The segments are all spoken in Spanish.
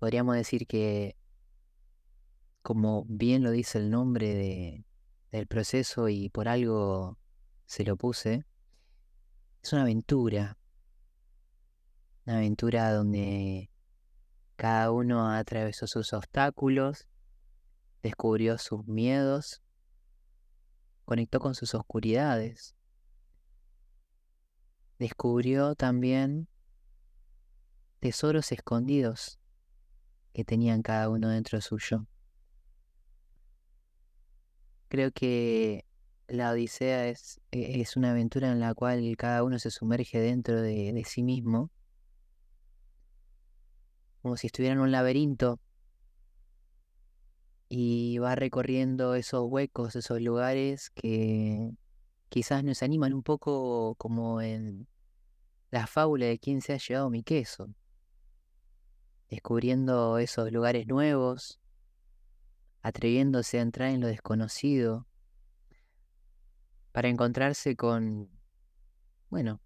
podríamos decir que, como bien lo dice el nombre de, del proceso y por algo se lo puse, es una aventura. Una aventura donde cada uno atravesó sus obstáculos, descubrió sus miedos, conectó con sus oscuridades, descubrió también tesoros escondidos que tenían cada uno dentro suyo. Creo que la Odisea es, e, es, una aventura en la cual cada uno se sumerge dentro de, de sí mismo, como si estuviera en un laberinto. Y va recorriendo esos huecos, esos lugares que quizás nos animan un poco como en la fábula de quién se ha llevado mi queso, descubriendo esos lugares nuevos, atreviéndose a entrar en lo desconocido, para encontrarse con, bueno,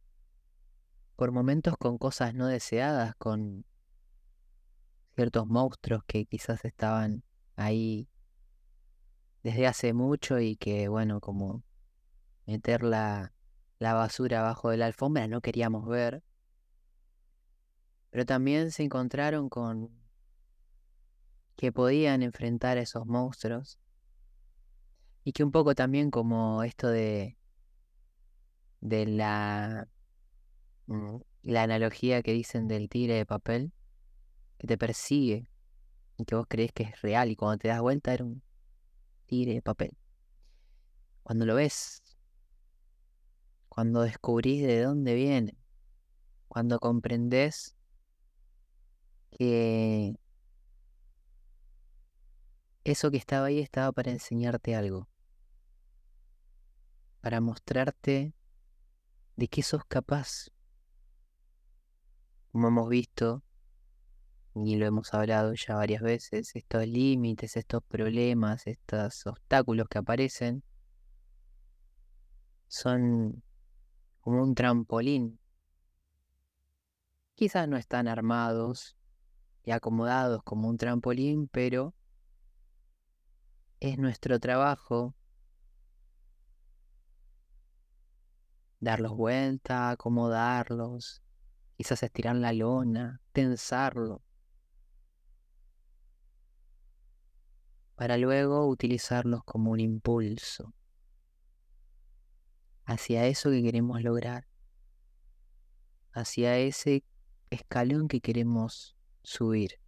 por momentos con cosas no deseadas, con ciertos monstruos que quizás estaban ahí desde hace mucho y que, bueno, como meter la, la basura abajo de la alfombra no queríamos ver. Pero también se encontraron con que podían enfrentar a esos monstruos y que un poco también como esto de de la mm, la analogía que dicen del tigre de papel que te persigue y que vos crees que es real y cuando te das vuelta era un tigre de papel. Cuando lo ves, cuando descubrís de dónde viene, cuando comprendés que eso que estaba ahí estaba para enseñarte algo, para mostrarte de qué sos capaz. Como hemos visto, y lo hemos hablado ya varias veces, estos límites, estos problemas, estos obstáculos que aparecen, son como un trampolín. Quizás no están armados y acomodados como un trampolín, pero es nuestro trabajo darlos vuelta, acomodarlos, quizás estirar la lona, tensarlo, para luego utilizarlos como un impulso hacia eso que queremos lograr, hacia ese escalón que queremos subir.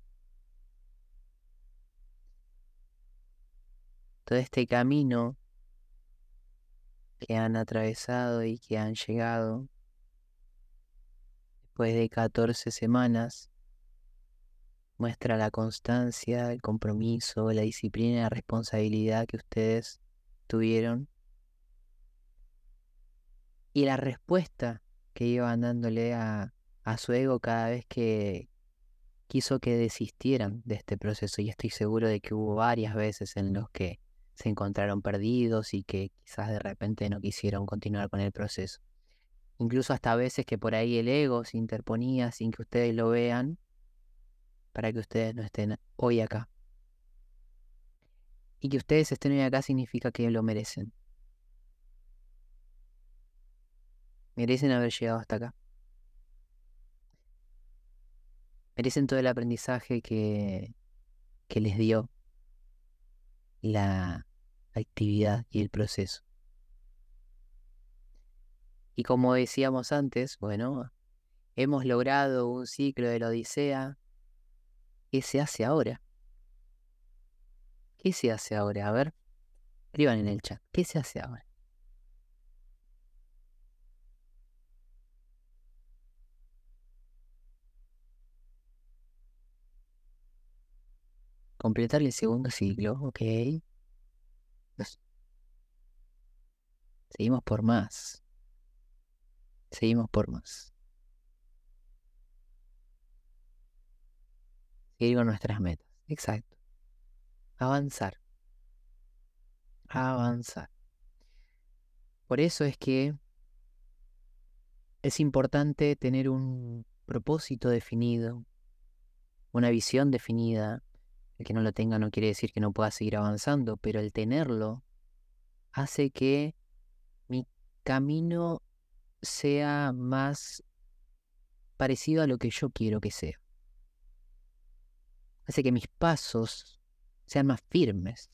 Todo este camino que han atravesado y que han llegado después de 14 semanas muestra la constancia, el compromiso, la disciplina y la responsabilidad que ustedes tuvieron y la respuesta que iban dándole a, a su ego cada vez que quiso que desistieran de este proceso y estoy seguro de que hubo varias veces en los que se encontraron perdidos y que quizás de repente no quisieron continuar con el proceso. Incluso hasta veces que por ahí el ego se interponía sin que ustedes lo vean para que ustedes no estén hoy acá. Y que ustedes estén hoy acá significa que lo merecen. Merecen haber llegado hasta acá. Merecen todo el aprendizaje que, que les dio la actividad y el proceso. Y como decíamos antes, bueno, hemos logrado un ciclo de la Odisea ¿Qué se hace ahora? ¿Qué se hace ahora? A ver, escriban en el chat. ¿Qué se hace ahora? Completar el segundo ciclo, ok. Seguimos por más. Seguimos por más. seguir con nuestras metas. Exacto. Avanzar. Avanzar. Por eso es que es importante tener un propósito definido, una visión definida. El que no lo tenga no quiere decir que no pueda seguir avanzando, pero el tenerlo hace que mi camino sea más parecido a lo que yo quiero que sea. Hace que mis pasos sean más firmes.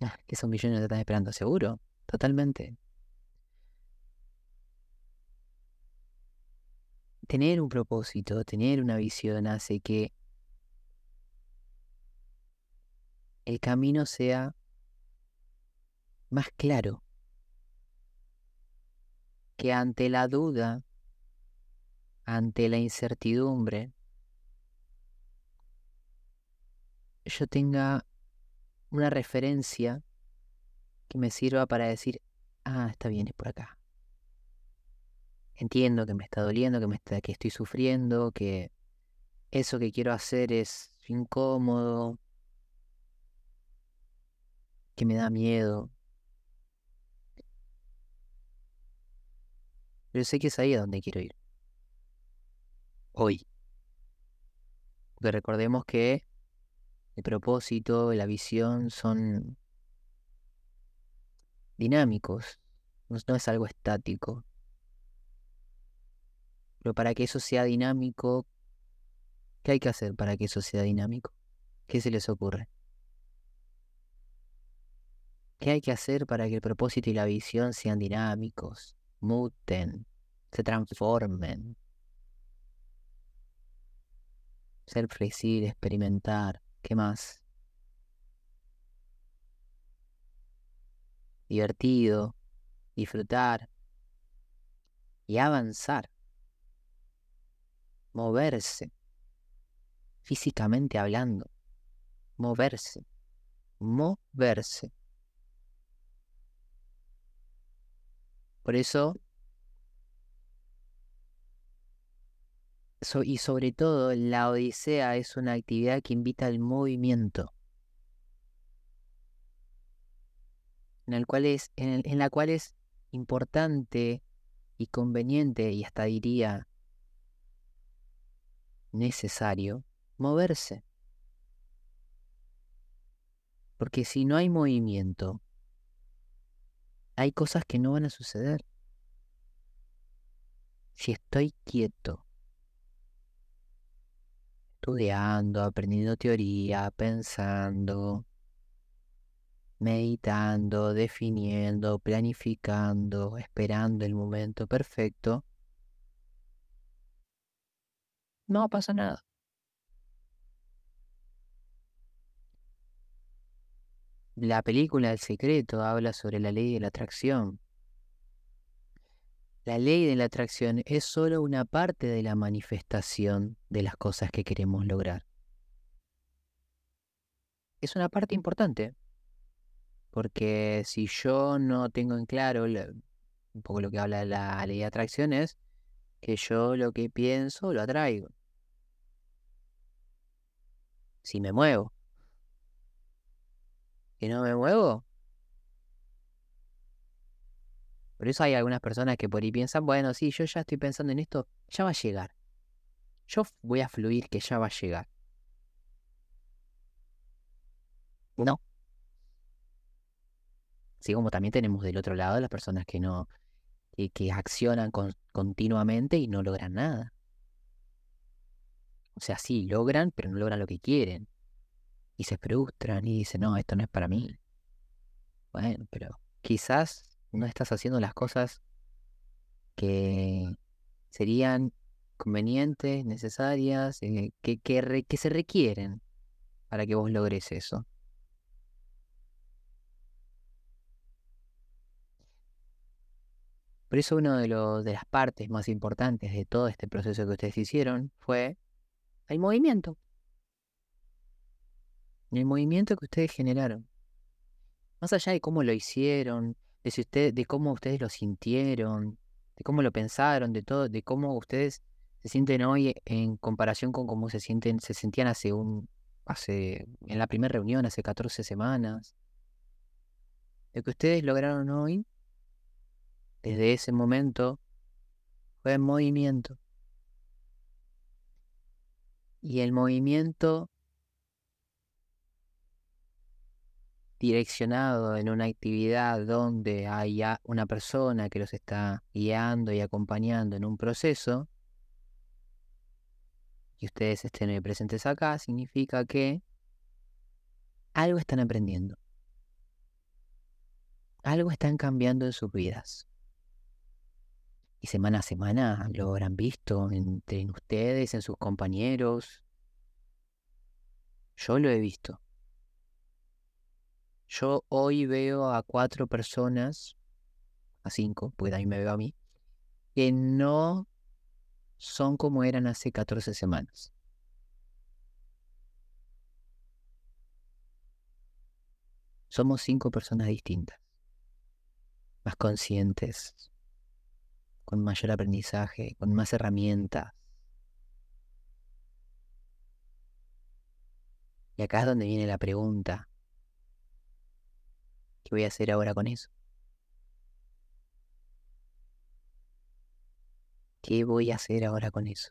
Ah, que esos millones te están esperando, seguro. Totalmente. Tener un propósito, tener una visión hace que el camino sea más claro. Que ante la duda, ante la incertidumbre, yo tenga una referencia que me sirva para decir, ah, está bien, es por acá. Entiendo que me está doliendo, que, me está, que estoy sufriendo, que eso que quiero hacer es incómodo, que me da miedo. Pero sé que es ahí a donde quiero ir. Hoy. Porque recordemos que el propósito, la visión son dinámicos, no, es algo estático. Pero para que eso sea dinámico, ¿qué hay que hacer para que eso sea dinámico? ¿Qué se les ocurre? ¿Qué hay que hacer para que el propósito y la visión sean dinámicos, muten, se transformen? Ser flexible, experimentar. ¿Qué más? Divertido, disfrutar y avanzar. Moverse, físicamente hablando. Moverse, moverse. Por eso y sobre todo la Odisea es una actividad que invita al movimiento, en, el cual es, en la cual es importante y conveniente y hasta diría necesario moverse. Porque si no hay movimiento, hay cosas que no van a suceder. Si estoy quieto, estudiando, aprendiendo teoría, pensando, meditando, definiendo, planificando, esperando el momento perfecto, no pasa nada. La película El secreto habla sobre la ley de la atracción. La ley de la atracción es solo una parte de la manifestación de las cosas que queremos lograr. Es una parte importante, porque si yo no tengo en claro, un poco lo que habla la ley de atracción es que yo lo que pienso lo atraigo. Si me muevo. Si no me muevo, Por eso hay algunas personas que por ahí piensan, bueno, sí, yo ya estoy pensando en esto, ya va a llegar. Yo voy a fluir que ya va a llegar. No. Así como también tenemos del otro lado las personas que no, que, accionan continuamente y no logran nada. O sea, sí, logran, pero no logran lo que quieren. Y se frustran y dicen, no, esto no es para mí. Bueno, pero quizás no estás haciendo las cosas que serían convenientes, necesarias, eh, que, que, se requieren para que vos logres eso. Por eso una de, de las partes más importantes de todo este proceso que ustedes hicieron fue el movimiento. El movimiento que ustedes generaron. Más allá de cómo lo hicieron, de, cómo ustedes lo sintieron, de cómo lo pensaron, de todo, de cómo ustedes se sienten hoy en comparación con cómo se sienten, se sentían hace un, hace, en la primera reunión, hace 14 semanas. Lo que ustedes lograron hoy, desde ese momento, fue en movimiento. Y el movimiento direccionado en una actividad donde hay una persona que los está guiando y acompañando en un proceso, y ustedes estén presentes acá, significa que algo están aprendiendo. Algo están cambiando en sus vidas. Y semana a semana lo habrán visto entre ustedes, en sus compañeros. Yo lo he visto. Yo hoy veo a cuatro personas, a cinco, porque también me veo a mí, que no son como eran hace 14 semanas. Somos cinco personas distintas, más conscientes, con mayor aprendizaje, con más herramientas. Y acá es donde viene la pregunta, ¿Qué voy a hacer ahora con eso? ¿Qué voy a hacer ahora con eso?